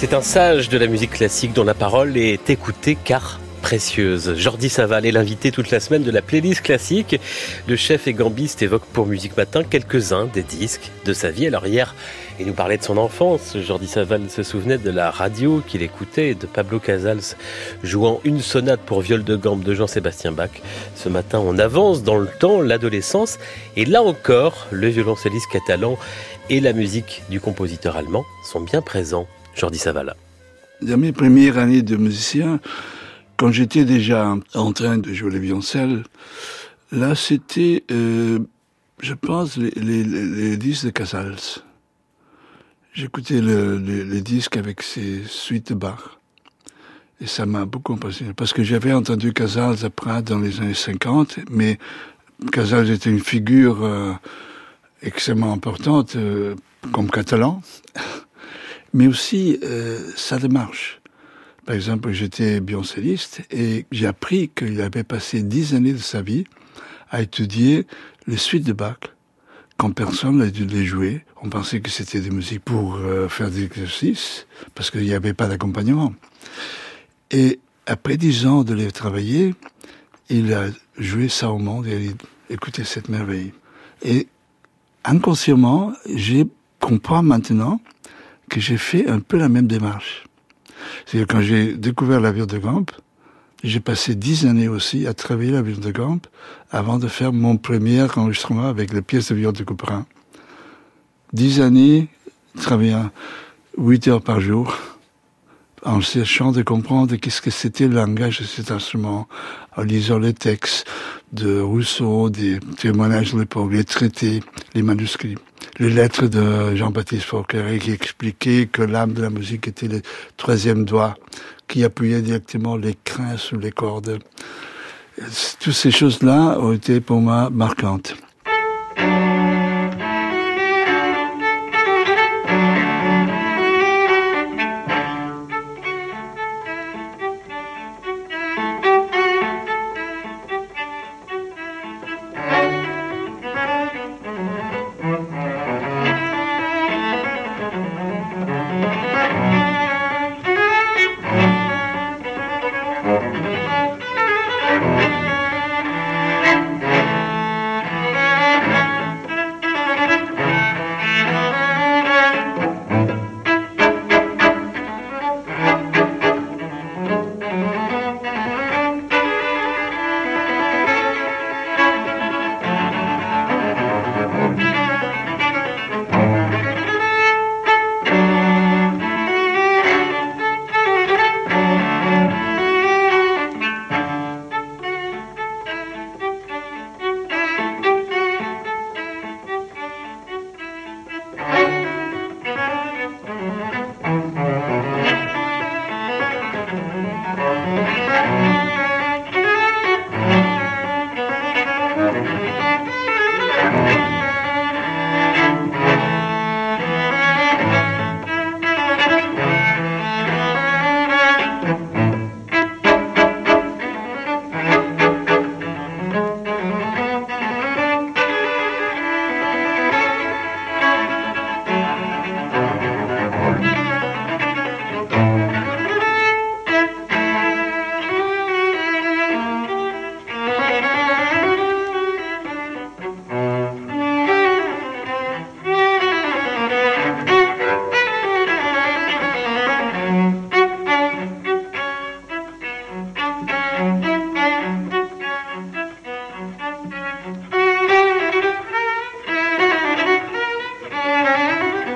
C'est un sage de la musique classique dont la parole est écoutée car précieuse. Jordi Saval est l'invité toute la semaine de la playlist classique. Le chef et gambiste évoque pour Musique Matin quelques-uns des disques de sa vie. Alors hier, il nous parlait de son enfance. Jordi Saval se souvenait de la radio qu'il écoutait de Pablo Casals jouant une sonate pour viol de gambe de Jean-Sébastien Bach. Ce matin, on avance dans le temps, l'adolescence. Et là encore, le violoncelliste catalan et la musique du compositeur allemand sont bien présents Jordi Savala. Dans mes premières années de musicien, quand j'étais déjà en train de jouer le violoncelle, là c'était, euh, je pense, les, les, disques de Casals. J'écoutais le, les, disques avec ses suites de. Et ça m'a beaucoup impressionné. Parce que j'avais entendu Casals après dans les années 50, mais Casals était une figure euh, extrêmement importante euh, comme catalan mais aussi euh, sa démarche. Par exemple, j'étais violoncelliste et j'ai appris qu'il avait passé dix années de sa vie à étudier les suites de Bach. Quand personne n'a dû les jouer, on pensait que c'était des musiques pour euh, faire des exercices, parce qu'il n'y avait pas d'accompagnement. Et après dix ans de les travailler, il a joué ça au monde et a écouté cette merveille. Et inconsciemment, j'ai comprends maintenant que j'ai fait un peu la même démarche. C'est-à-dire quand j'ai découvert la ville de Gamp, j'ai passé dix années aussi à travailler la ville de Gamp avant de faire mon premier enregistrement avec les pièces de viol de Couperin. Dix années, travaillant huit heures par jour, en cherchant de comprendre qu'est-ce que c'était le langage de cet instrument, en lisant les textes de Rousseau, des témoignages de l'époque, les traités, les manuscrits les lettres de Jean-Baptiste Forqueray qui expliquait que l'âme de la musique était le troisième doigt qui appuyait directement les crins sous les cordes. Toutes ces choses-là ont été pour moi marquantes.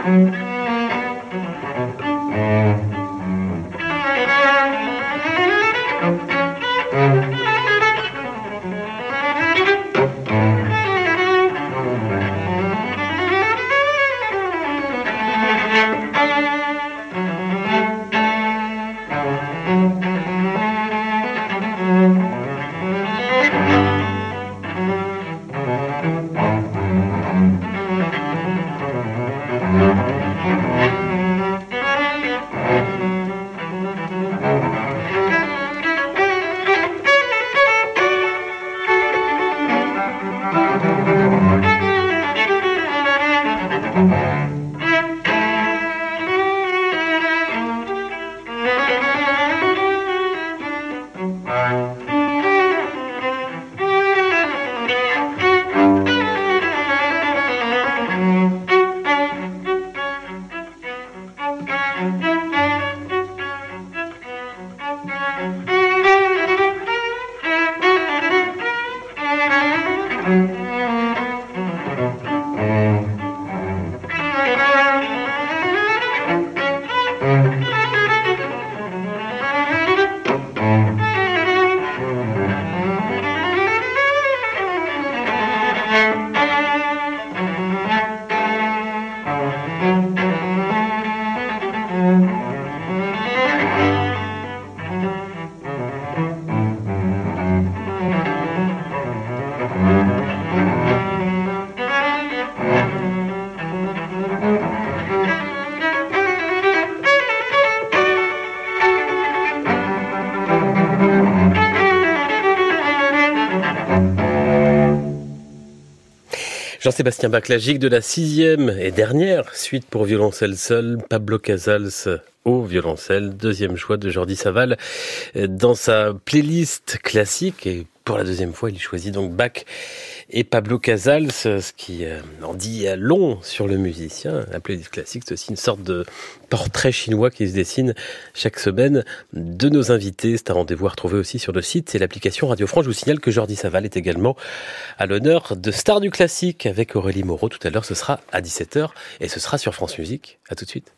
Mm-hmm. Jean-Sébastien Bach, la gigue de la sixième et dernière suite pour violoncelle seul, Pablo Casals au violoncelle, deuxième choix de Jordi Saval dans sa playlist classique et pour la deuxième fois, il choisit donc Bach et Pablo Casals, ce qui euh, en dit long sur le musicien. La playlist classique, c'est aussi une sorte de portrait chinois qui se dessine chaque semaine de nos invités. C'est un rendez-vous à retrouver aussi sur le site et l'application Radio France. Je vous signale que Jordi Saval est également à l'honneur de Star du classique avec Aurélie Moreau. Tout à l'heure, ce sera à 17h et ce sera sur France Musique. À tout de suite.